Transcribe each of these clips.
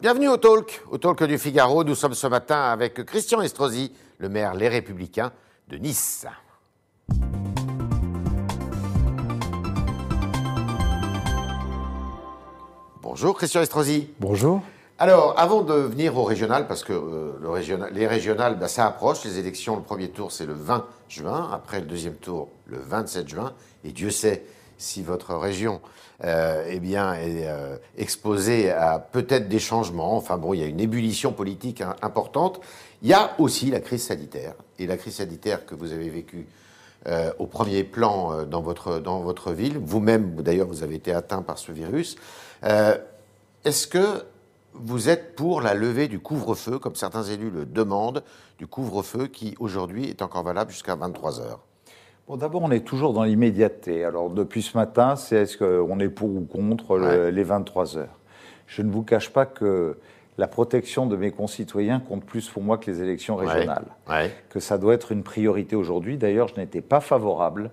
Bienvenue au Talk, au Talk du Figaro. Nous sommes ce matin avec Christian Estrosi, le maire Les Républicains de Nice. Bonjour Christian Estrosi. Bonjour. Alors, avant de venir au régional, parce que euh, le régional, les régionales, bah, ça approche, les élections, le premier tour c'est le 20 juin, après le deuxième tour le 27 juin, et Dieu sait si votre région euh, eh bien, est euh, exposée à peut-être des changements, enfin bon, il y a une ébullition politique hein, importante, il y a aussi la crise sanitaire, et la crise sanitaire que vous avez vécue euh, au premier plan euh, dans, votre, dans votre ville, vous-même d'ailleurs vous avez été atteint par ce virus, est-ce que vous êtes pour la levée du couvre-feu, comme certains élus le demandent, du couvre-feu qui aujourd'hui est encore valable jusqu'à 23 heures? Bon, d'abord, on est toujours dans l'immédiateté. Alors, depuis ce matin, c'est est-ce qu'on est pour ou contre le- les 23 heures? Je ne vous cache pas que la protection de mes concitoyens compte plus pour moi que les élections régionales. Ouais. Que ça doit être une priorité aujourd'hui. D'ailleurs, je n'étais pas favorable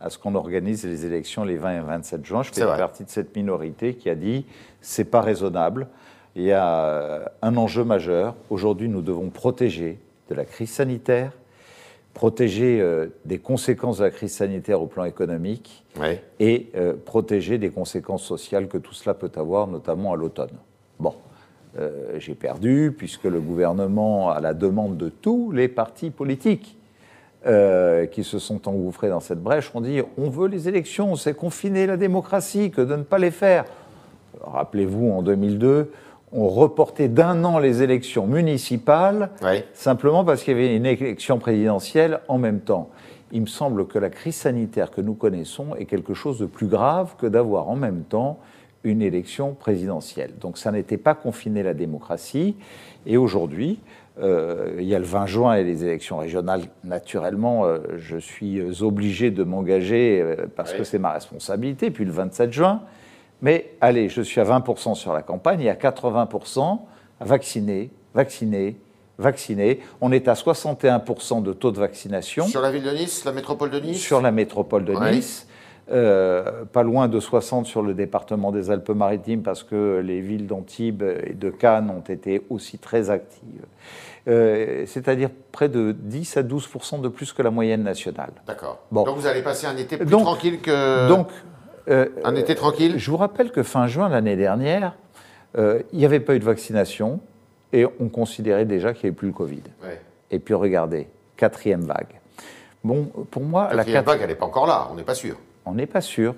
à ce qu'on organise les élections les 20 et 27 juin. Je fais partie de cette minorité qui a dit c'est pas raisonnable. Il y a euh, un enjeu majeur. Aujourd'hui, nous devons protéger de la crise sanitaire, protéger euh, des conséquences de la crise sanitaire au plan économique Ouais. et euh, protéger des conséquences sociales que tout cela peut avoir, notamment à l'automne. Bon, euh, j'ai perdu puisque le gouvernement, à la demande de tous les partis politiques qui se sont engouffrés dans cette brèche, ont dit on veut les élections, c'est confiner la démocratie que de ne pas les faire. Rappelez-vous, en 2002, on reportait d'un an les élections municipales simplement parce qu'il y avait une élection présidentielle en même temps. Il me semble que la crise sanitaire que nous connaissons est quelque chose de plus grave que d'avoir en même temps une élection présidentielle. Donc ça n'était pas confiner la démocratie. Et aujourd'hui, euh, il y a le 20 juin et les élections régionales. Naturellement, euh, je suis obligé de m'engager euh, parce Oui. que c'est ma responsabilité. Puis le 27 juin. Mais allez, je suis à 20% sur la campagne et à 80% à vacciner, vacciner, vacciner. On est à 61% de taux de vaccination Sur la ville de Nice, la métropole de Nice? Sur la métropole de Ouais. Nice. Euh, pas loin de 60% sur le département des Alpes-Maritimes parce que les villes d'Antibes et de Cannes ont été aussi très actives. Euh, C'est-à-dire près de 10 à 12% de plus que la moyenne nationale. D'accord. Bon. Donc vous allez passer un été plus Donc- tranquille que. Donc, euh, Un été tranquille je vous rappelle que fin juin l'année dernière, euh, il n'y avait pas eu de vaccination et on considérait déjà qu'il n'y avait plus le Covid. Ouais. Et puis regardez, quatrième vague. Bon, pour moi, La la quatrième vague, elle n'est pas encore là, on n'est pas sûr. On n'est pas sûr,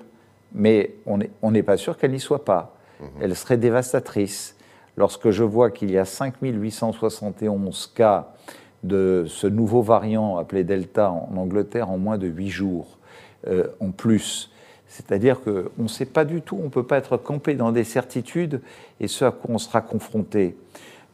mais on n'est on pas sûr qu'elle n'y soit pas. Elle serait dévastatrice. Lorsque je vois qu'il y a 5871 cas de ce nouveau variant appelé Delta en Angleterre en moins de 8 jours, euh, en plus, c'est-à-dire qu'on ne sait pas du tout, on ne peut pas être campé dans des certitudes et ce à quoi on sera confronté.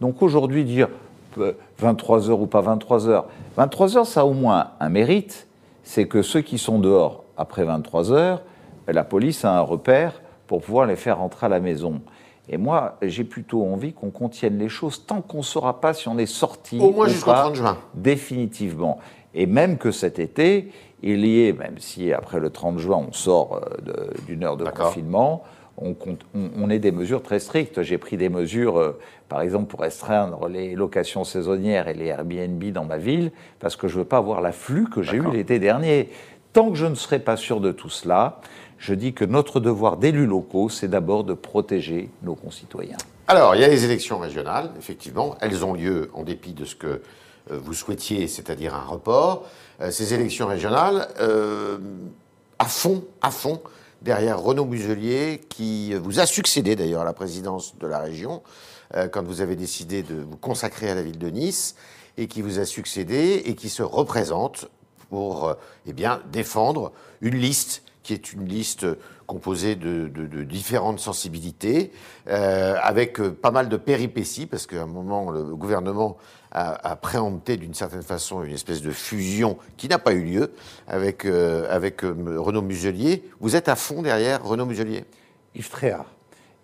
Donc aujourd'hui, dire euh, 23 heures ou pas 23 heures, 23 heures, ça a au moins un mérite, c'est que ceux qui sont dehors après 23 heures, la police a un repère pour pouvoir les faire rentrer à la maison. Et moi, j'ai plutôt envie qu'on contienne les choses tant qu'on ne saura pas si on est sorti Au moins jusqu'au pas, 30 juin. Définitivement. Et même que cet été, il y ait, même si après le 30 juin on sort euh, d'une heure de confinement, on, compte- on, on ait des mesures très strictes. J'ai pris des mesures, euh, par exemple, pour restreindre les locations saisonnières et les Airbnb dans ma ville, parce que je ne veux pas avoir l'afflux que j'ai eu l'été dernier. Tant que je ne serai pas sûr de tout cela, je dis que notre devoir d'élus locaux, c'est d'abord de protéger nos concitoyens. Alors, il y a les élections régionales, effectivement. Elles ont lieu en dépit de ce que vous souhaitiez, c'est-à-dire un report. Euh, ces élections régionales, euh, à fond, à fond, derrière Renaud Muselier, qui vous a succédé d'ailleurs à la présidence de la région, euh, quand vous avez décidé de vous consacrer à la ville de Nice, et qui vous a succédé et qui se représente pour euh, eh bien, défendre une liste qui est une liste composée de, différentes sensibilités, euh, avec euh, pas mal de péripéties, parce qu'à un moment, le gouvernement a, a préempté d'une certaine façon une espèce de fusion qui n'a pas eu lieu avec, euh, avec euh, Renaud Muselier. Vous êtes à fond derrière Renaud Muselier? Yves Tréhard.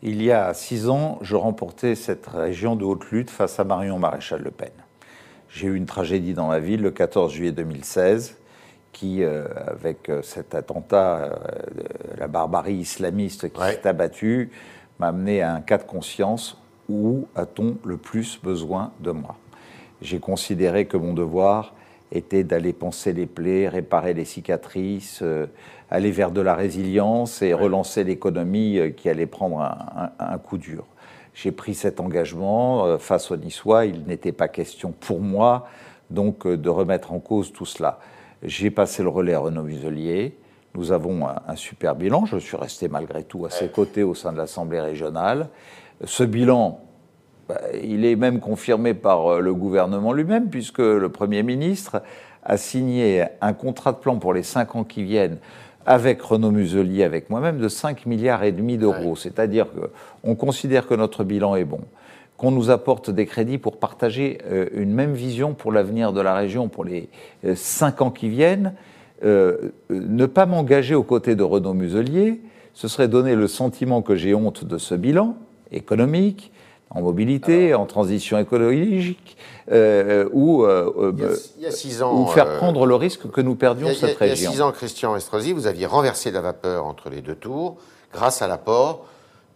Il y a six ans, je remportais cette région de haute lutte face à Marion Maréchal Le Pen. J'ai eu une tragédie dans ma ville le 14 juillet 2016 qui, euh, avec euh, cet attentat, euh, la barbarie islamiste qui Ouais. s'est abattue, m'a amené à un cas de conscience. où a-t-on le plus besoin de moi? J'ai considéré que mon devoir était d'aller penser les plaies, réparer les cicatrices, euh, aller vers de la résilience et relancer l'économie euh, qui allait prendre un, coup dur. J'ai pris cet engagement euh, face aux Niçois. Il n'était pas question pour moi donc de remettre en cause tout cela. J'ai passé le relais à Renaud Muselier. Nous avons un, super bilan. Je suis resté malgré tout à ses côtés au sein de l'Assemblée régionale. Ce bilan, bah, il est même confirmé par le gouvernement lui-même, puisque le Premier ministre a signé un contrat de plan pour les cinq ans qui viennent avec Renaud Muselier, avec moi-même, de 5 milliards et demi d'euros. C'est-à-dire qu'on considère que notre bilan est bon, qu'on nous apporte des crédits pour partager euh, une même vision pour l'avenir de la région pour les 5 euh, ans qui viennent. Euh, ne pas m'engager aux côtés de Renaud Muselier, ce serait donner le sentiment que j'ai honte de ce bilan économique, en mobilité, en transition écologique, euh, ou, euh, ou faire euh, prendre le risque que nous perdions cette région. Il y a six ans, Christian Estrosi, vous aviez renversé la vapeur entre les deux tours grâce à l'apport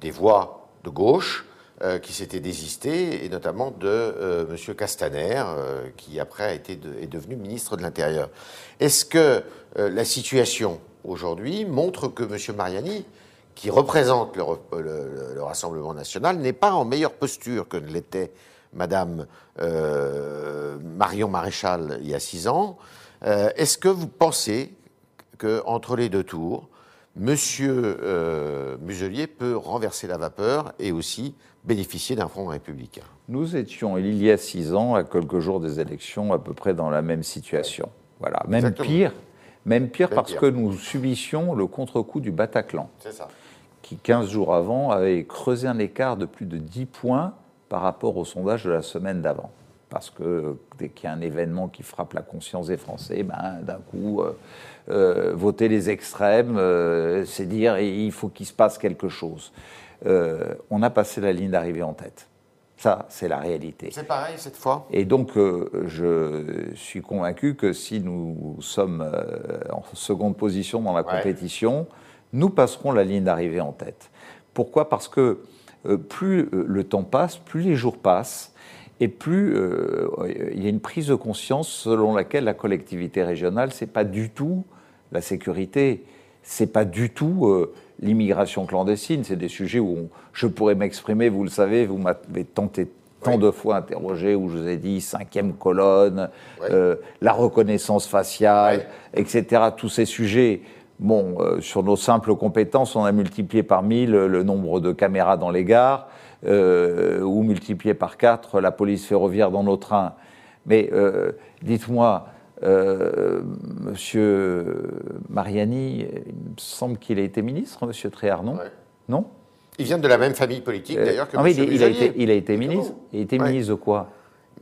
des voix de gauche qui s'étaient désistées, et notamment de M. Castaner, qui après été est devenu ministre de l'Intérieur. Est-ce que la situation aujourd'hui montre que M. Mariani qui représente le, Rassemblement national n'est pas en meilleure posture que ne l'était Madame euh, Marion Maréchal il y a six ans. Euh, est-ce que vous pensez qu'entre les deux tours, Monsieur euh, Muselier peut renverser la vapeur et aussi bénéficier d'un front républicain? Nous étions, il y a six ans, à quelques jours des élections, à peu près dans la même situation. Voilà, même pire, même pire parce que nous subissions le contre-coup du Bataclan. C'est ça qui 15 jours avant avait creusé un écart de plus de 10 points par rapport au sondage de la semaine d'avant. Parce que dès qu'il y a un événement qui frappe la conscience des Français, ben, d'un coup, euh, euh, voter les extrêmes, euh, c'est dire il faut qu'il se passe quelque chose. on a passé la ligne d'arrivée en tête. Ça, c'est la réalité. C'est pareil cette fois? Et donc, je suis convaincu que si nous sommes en seconde position dans la compétition, nous passerons la ligne d'arrivée en tête. Pourquoi? Parce que euh, plus euh, le temps passe, plus les jours passent, et plus euh, il y a une prise de conscience selon laquelle la collectivité régionale, c'est pas du tout la sécurité, c'est pas du tout l'immigration clandestine. C'est des sujets où je pourrais m'exprimer. Vous le savez, vous m'avez tenté tant de fois interrogé où je vous ai dit cinquième colonne, la reconnaissance faciale, etc. Tous ces sujets Bon, euh, sur nos simples compétences, on a multiplié par 1000 le nombre de caméras dans les gares, euh, ou multiplié par 4 la police ferroviaire dans nos trains. Mais euh, dites-moi, Monsieur Mariani, il me semble qu'il a été ministre, Monsieur Tréhard, non? Non? Il vient de la même famille politique, d'ailleurs, que non, il, il, a été, il a été ministre. Il a été ministre de quoi?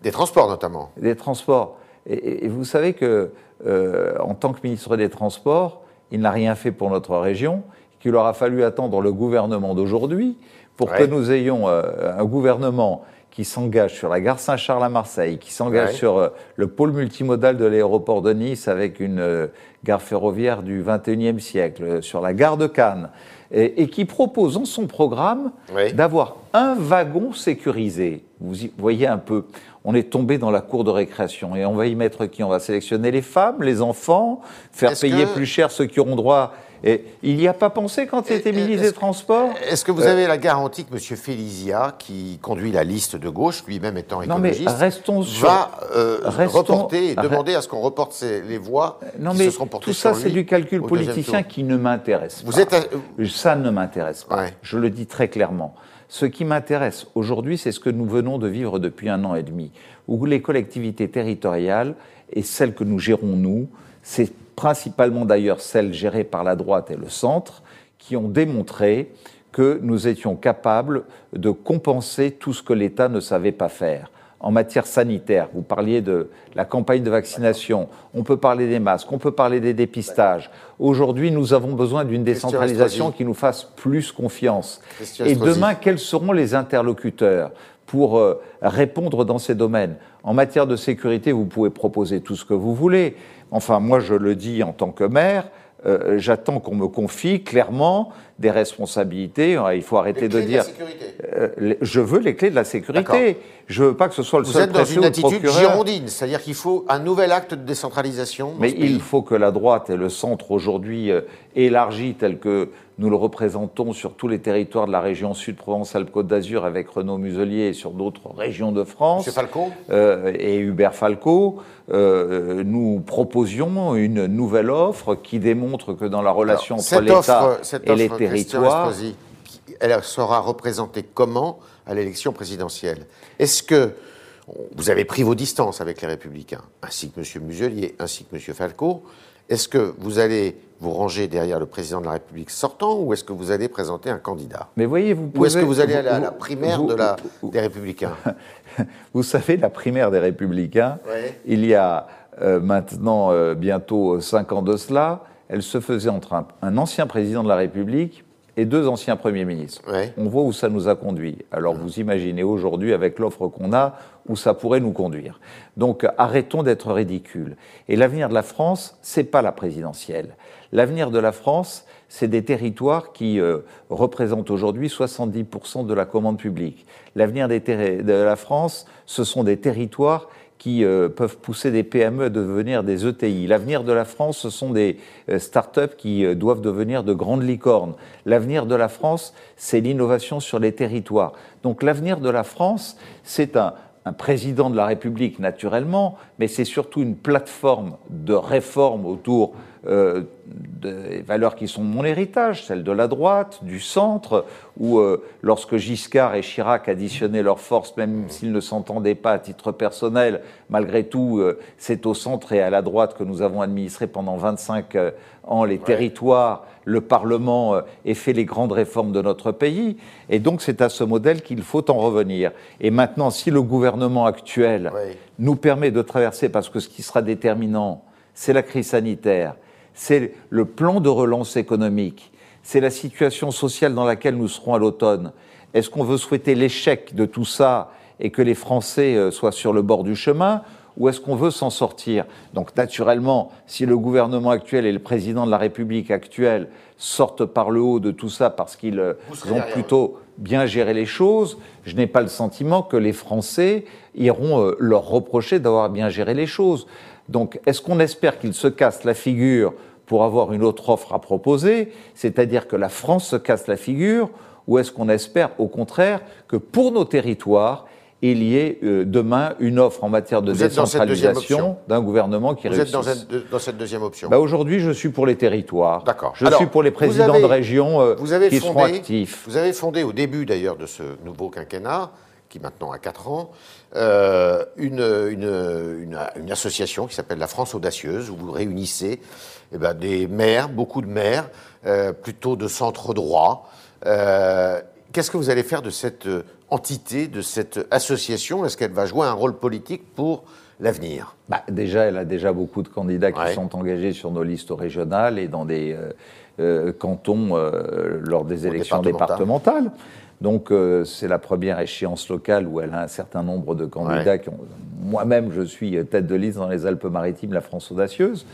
Des transports, notamment. Des transports. Et, vous savez que, en tant que ministre des Transports, il n'a rien fait pour notre région, qu'il aura fallu attendre le gouvernement d'aujourd'hui pour que nous ayons euh, un gouvernement qui s'engage sur la gare Saint-Charles à Marseille, qui s'engage sur euh, le pôle multimodal de l'aéroport de Nice avec une euh, gare ferroviaire du 21e siècle, sur la gare de Cannes, et, qui propose en son programme d'avoir un wagon sécurisé. Vous voyez un peu, on est tombé dans la cour de récréation et on va y mettre qui? On va sélectionner les femmes, les enfants, faire payer plus cher ceux qui auront droit. Et il n'y a pas pensé quand il était ministre des Transports Est-ce que vous euh, avez la garantie que M. Félizia, qui conduit la liste de gauche, lui-même étant écologiste, non mais restons va euh, reporter et demander à ce qu'on reporte les voix non qui mais se seront portées Tout ça, c'est du calcul politicien qui ne m'intéresse pas. Vous êtes Ça ne m'intéresse pas. Je le dis très clairement. Ce qui m'intéresse aujourd'hui, c'est ce que nous venons de vivre depuis un an et demi, où les collectivités territoriales et celles que nous gérons nous, c'est principalement d'ailleurs celles gérées par la droite et le centre, qui ont démontré que nous étions capables de compenser tout ce que l'État ne savait pas faire en matière sanitaire. Vous parliez de la campagne de vaccination, on peut parler des masques, on peut parler des dépistages. Aujourd'hui, nous avons besoin d'une décentralisation qui nous fasse plus confiance. Et demain, quels seront les interlocuteurs pour euh, répondre dans ces domaines? En matière de sécurité, vous pouvez proposer tout ce que vous voulez. Enfin, moi, je le dis en tant que maire, euh, j'attends qu'on me confie clairement des responsabilités. Il faut arrêter de dire. Euh, je veux les clés de la sécurité. Je veux pas que ce soit le Vous seul êtes dans une attitude girondine, c'est-à-dire qu'il faut un nouvel acte de décentralisation. Mais il faut que la droite et le centre aujourd'hui euh, élargi tel que nous le représentons sur tous les territoires de la région Sud-Provence-Alpes-Côte d'Azur avec Renaud Muselier et sur d'autres régions de France. Monsieur Falco euh, et Hubert Falco, euh, nous proposions une nouvelle offre qui démontre que dans la relation Alors, entre l'État et les offre, territoires, elle sera représentée comment à l'élection présidentielle? Est-ce que vous avez pris vos distances avec les Républicains, ainsi que M. Muselier, ainsi que M. Falco Est-ce que vous allez vous ranger derrière le président de la République sortant ou est-ce que vous allez présenter un candidat? Mais voyez, vous Ou est-ce que vous allez aller à vous- la primaire vous- de la, vous- des Républicains? Vous savez, la primaire des Républicains, Ouais. il y a euh, maintenant euh, bientôt cinq ans de cela, elle se faisait entre un, un ancien président de la République et deux anciens premiers ministres. Ouais. On voit où ça nous a conduit. Alors vous imaginez aujourd'hui, avec l'offre qu'on a, où ça pourrait nous conduire. Donc arrêtons d'être ridicules. Et l'avenir de la France, c'est pas la présidentielle. L'avenir de la France, c'est des territoires qui euh, représentent aujourd'hui 70% de la commande publique. L'avenir de la France, ce sont des territoires qui euh, peuvent pousser des PME à devenir des ETI. L'avenir de la France, ce sont des euh, start-up qui euh, doivent devenir de grandes licornes. L'avenir de la France, c'est l'innovation sur les territoires. Donc l'avenir de la France, c'est un, un président de la République, naturellement, mais c'est surtout une plateforme de réforme autour euh, des valeurs qui sont mon héritage, celles de la droite, du centre, où euh, lorsque Giscard et Chirac additionnaient leurs forces, même s'ils ne s'entendaient pas à titre personnel, malgré tout, euh, c'est au centre et à la droite que nous avons administré pendant 25 euh, ans les territoires, le Parlement et fait les grandes réformes de notre pays. Et donc c'est à ce modèle qu'il faut en revenir. Et maintenant, si le gouvernement actuel nous permet de traverser, parce que ce qui sera déterminant, c'est la crise sanitaire, c'est le plan de relance économique, c'est la situation sociale dans laquelle nous serons à l'automne. Est-ce qu'on veut souhaiter l'échec de tout ça et que les Français euh, soient sur le bord du chemin ou est-ce qu'on veut s'en sortir? Donc naturellement, si le gouvernement actuel et le président de la République actuelle sortent par le haut de tout ça parce qu'ils euh, ont plutôt bien géré les choses, je n'ai pas le sentiment que les Français iront euh, leur reprocher d'avoir bien géré les choses. Donc est-ce qu'on espère qu'ils se cassent la figure pour avoir une autre offre à proposer, c'est-à-dire que la France se casse la figure, ou est-ce qu'on espère au contraire que pour nos territoires, il y ait euh, demain une offre en matière de Vous décentralisation d'un gouvernement qui Vous réussisse êtes dans cette, dans cette deuxième option Bah, Aujourd'hui, je suis pour les territoires. D'accord. Je Alors, suis pour les vous présidents avez- de région euh, vous avez qui fondé, seront actifs. Vous avez fondé au début d'ailleurs de ce nouveau quinquennat, qui maintenant a 4 ans, euh, une, une- une- une association qui s'appelle la France Audacieuse, où vous réunissez eh ben, des maires, beaucoup de maires, euh, plutôt de centre droit. Euh, Qu'est-ce que vous allez faire de cette entité, de cette association? Est-ce qu'elle va jouer un rôle politique pour l'avenir? Bah, déjà, elle a déjà beaucoup de candidats qui Ouais. sont engagés sur nos listes régionales et dans des euh, cantons euh, lors des élections départementales. Donc, euh, c'est la première échéance locale où elle a un certain nombre de candidats Ouais. qui ont. Moi-même, je suis tête de liste dans les Alpes-Maritimes, la France audacieuse.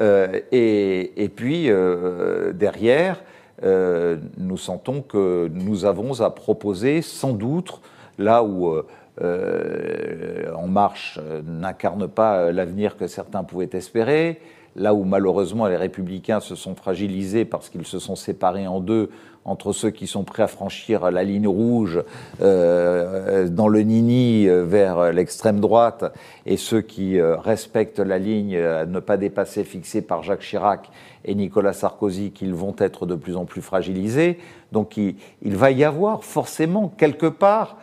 Euh, et, et puis, euh, derrière, euh, nous sentons que nous avons à proposer, sans doute, là où euh, euh, En Marche euh, n'incarne pas euh, l'avenir que certains pouvaient espérer, là où malheureusement les républicains se sont fragilisés parce qu'ils se sont séparés en deux entre ceux qui sont prêts à franchir la ligne rouge euh, dans le nini euh, vers l'extrême droite et ceux qui euh, respectent la ligne à ne pas dépasser fixée par Jacques Chirac et Nicolas Sarkozy qu'ils vont être de plus en plus fragilisés. Donc il, va y avoir forcément quelque part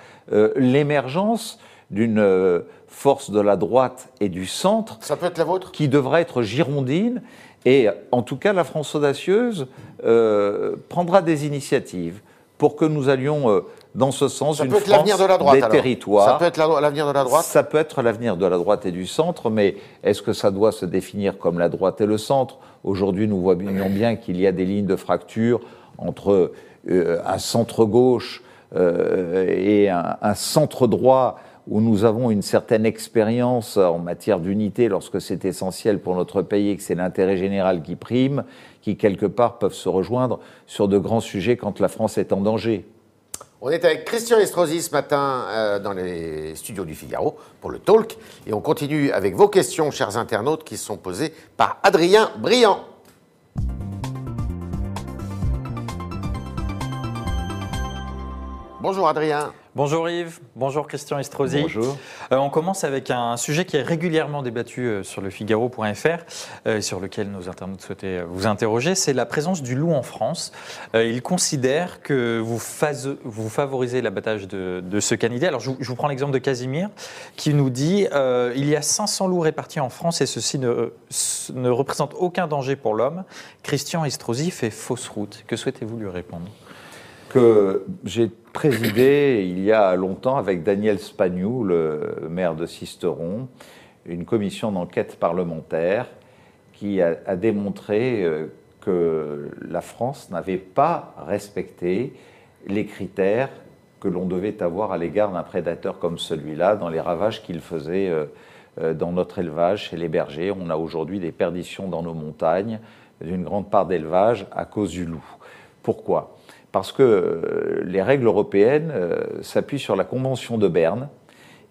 l'émergence d'une euh, force de la droite et du centre Ça peut être la vôtre? qui devra être girondine. Et en tout cas, la France audacieuse euh, prendra des initiatives pour que nous allions euh, dans ce sens Ça peut être l'avenir de la droite des alors. territoires. Ça peut être la- l'avenir de la droite? Ça peut être l'avenir de la droite et du centre, mais est-ce que ça doit se définir comme la droite et le centre? Aujourd'hui, nous voyons bien qu'il y a des lignes de fracture entre euh, un centre-gauche et un, un centre-droit où nous avons une certaine expérience en matière d'unité lorsque c'est essentiel pour notre pays et que c'est l'intérêt général qui prime, qui quelque part peuvent se rejoindre sur de grands sujets quand la France est en danger. On est avec Christian Estrosi ce matin euh, dans les studios du Figaro pour le talk et on continue avec vos questions, chers internautes, qui sont posées par Adrien Briand. Bonjour Adrien. Bonjour Yves, bonjour Christian Estrosi. Bonjour. Euh, on commence avec un sujet qui est régulièrement débattu euh, sur le Figaro.fr, euh, sur lequel nos internautes souhaitaient vous interroger, c'est la présence du loup en France. ils considèrent que vous, vous favorisez l'abattage de, ce canidé. Alors je, vous prends l'exemple de Casimir, qui nous dit il y a 500 loups répartis en France et ceci ne, ne représente aucun danger pour l'homme. Christian Estrosi fait fausse route. Que souhaitez-vous lui répondre? Que j'ai présidé il y a longtemps avec Daniel Spagnou, le maire de Sisteron, une commission d'enquête parlementaire qui a, démontré euh, que la France n'avait pas respecté les critères que l'on devait avoir à l'égard d'un prédateur comme celui-là dans les ravages qu'il faisait euh, euh, dans notre élevage chez les bergers. On a aujourd'hui des perditions dans nos montagnes d'une grande part d'élevage à cause du loup. Pourquoi? Parce que euh, les règles européennes euh, s'appuient sur la Convention de Berne,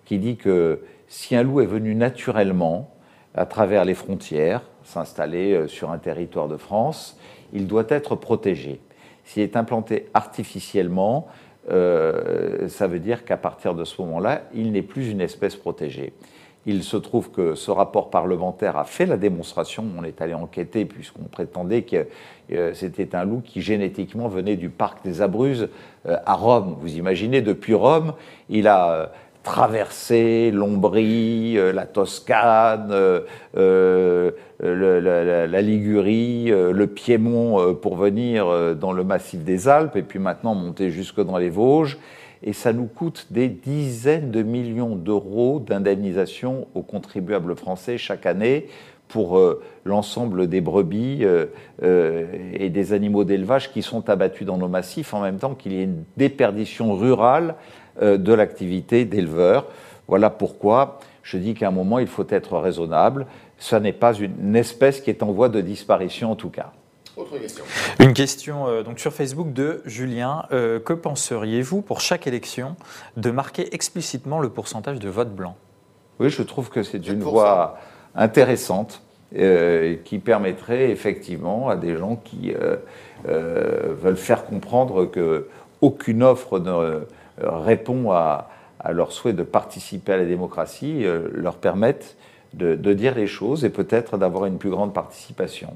qui dit que si un loup est venu naturellement à travers les frontières, s'installer euh, sur un territoire de France, il doit être protégé. S'il est implanté artificiellement, ça veut dire qu'à partir de ce moment-là, il n'est plus une espèce protégée. Il se trouve que ce rapport parlementaire a fait la démonstration. On est allé enquêter puisqu'on prétendait que euh, c'était un loup qui génétiquement venait du parc des Abruzzes euh, à Rome. Vous imaginez, depuis Rome, il a euh, traversé l'Ombrie, la Toscane, la, Ligurie, le Piémont pour venir dans le massif des Alpes et puis maintenant monter jusque dans les Vosges et ça nous coûte des dizaines de millions d'euros d'indemnisation aux contribuables français chaque année pour euh, l'ensemble des brebis euh, euh, et des animaux d'élevage qui sont abattus dans nos massifs, en même temps qu'il y ait une déperdition rurale de l'activité d'éleveurs. Voilà pourquoi je dis qu'à un moment, il faut être raisonnable. Ce n'est pas une espèce qui est en voie de disparition en tout cas. Une question euh, donc sur Facebook de Julien. Euh, que penseriez-vous pour chaque élection de marquer explicitement le pourcentage de vote blanc Oui, je trouve que c'est une voie intéressante euh, qui permettrait effectivement à des gens qui veulent faire comprendre que aucune offre ne répond à, leur souhait de participer à la démocratie, leur permettre de dire les choses et peut-être d'avoir une plus grande participation.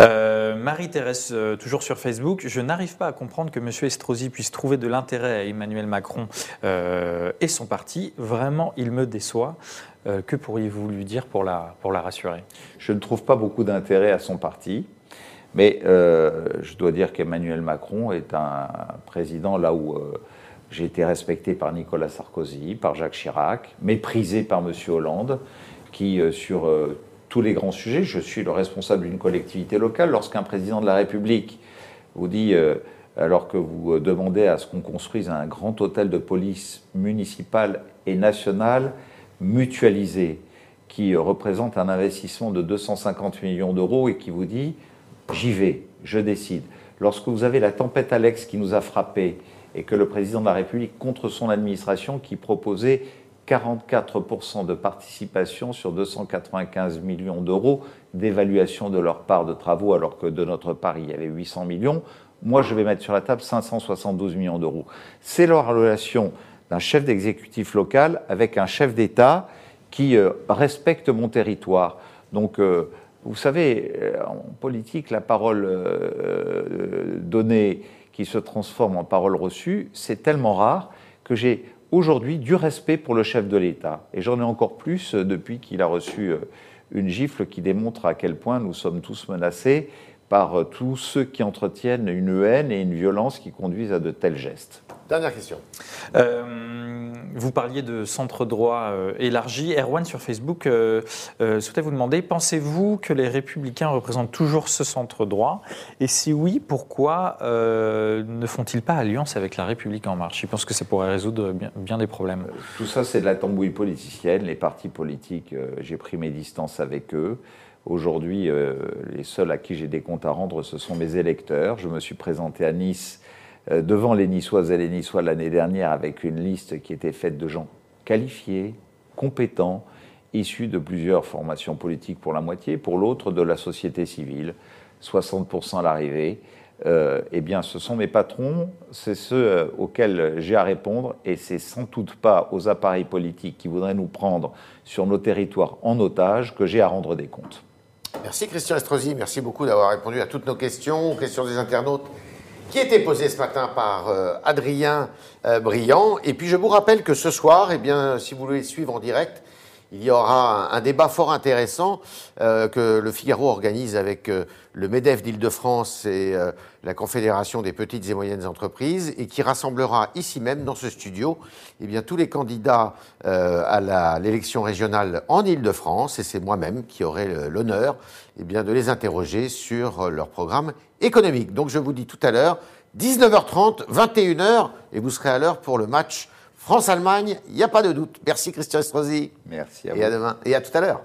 Euh, Marie-Thérèse, euh, toujours sur Facebook, je n'arrive pas à comprendre que M. Estrosi puisse trouver de l'intérêt à Emmanuel Macron euh, et son parti. Vraiment, il me déçoit. que pourriez-vous lui dire pour la, pour la rassurer? Je ne trouve pas beaucoup d'intérêt à son parti. Mais je dois dire qu'Emmanuel Macron est un président là où j'ai été respecté par Nicolas Sarkozy, par Jacques Chirac, méprisé par M. Hollande, qui, sur tous les grands sujets. Je suis le responsable d'une collectivité locale. Lorsqu'un président de la République vous dit, euh, alors que vous demandez à ce qu'on construise un grand hôtel de police municipale et nationale mutualisé, qui représente un investissement de 250 millions d'euros et qui vous dit, j'y vais, je décide. Lorsque vous avez la tempête Alex qui nous a frappés et que le président de la République, contre son administration, qui proposait 44% de participation sur 295 millions d'euros d'évaluation de leur part de travaux, alors que de notre part, il y avait 800 millions. Moi, je vais mettre sur la table 572 millions d'euros. C'est la relation d'un chef d'exécutif local avec un chef d'État qui euh, respecte mon territoire. Donc, euh, vous savez, euh, en politique, la parole donnée qui se transforme en parole reçue, c'est tellement rare que j'ai aujourd'hui du respect pour le chef de l'État. Et j'en ai encore plus euh, depuis qu'il a reçu euh, une gifle qui démontre à quel point nous sommes tous menacés par euh, tous ceux qui entretiennent une haine et une violence qui conduisent à de tels gestes. Dernière question. Vous parliez de centre droit élargi. Erwan sur Facebook souhaitait vous demander pensez-vous que les Républicains représentent toujours ce centre droit? Et si oui, pourquoi ne font-ils pas alliance avec la République en marche? Je pense que ça pourrait résoudre bien, des problèmes. Tout ça, c'est de la tambouille politicienne. Les partis politiques, j'ai pris mes distances avec eux. Aujourd'hui, euh, les seuls à qui j'ai des comptes à rendre, ce sont mes électeurs. Je me suis présenté à Nice euh, devant les Niçoises et les Niçois l'année dernière avec une liste qui était faite de gens qualifiés, compétents, issus de plusieurs formations politiques pour la moitié, pour l'autre de la société civile, 60% à l'arrivée. Euh, eh bien, ce sont mes patrons, c'est ceux auxquels j'ai à répondre, et c'est sans doute pas aux appareils politiques qui voudraient nous prendre sur nos territoires en otage que j'ai à rendre des comptes. Merci Christian Estrosi, merci beaucoup d'avoir répondu à toutes nos questions, aux questions des internautes qui étaient posées ce matin par euh, Adrien euh, Briand. Et puis je vous rappelle que ce soir, eh bien, si vous voulez suivre en direct, il y aura un, débat fort intéressant euh, que le Figaro organise avec le MEDEF d'Île-de-France et la Confédération des petites et moyennes entreprises et qui rassemblera ici même dans ce studio eh tous les candidats à l'élection régionale en Île-de-France et c'est moi-même qui aurai l'honneur eh de les interroger sur leur programme économique. Donc je vous dis tout à l'heure, 19h30, 21h et vous serez à l'heure pour le match France-Allemagne, il n'y a pas de doute. Merci Christian Estrosi. Merci à vous. Et à demain. Et à tout à l'heure.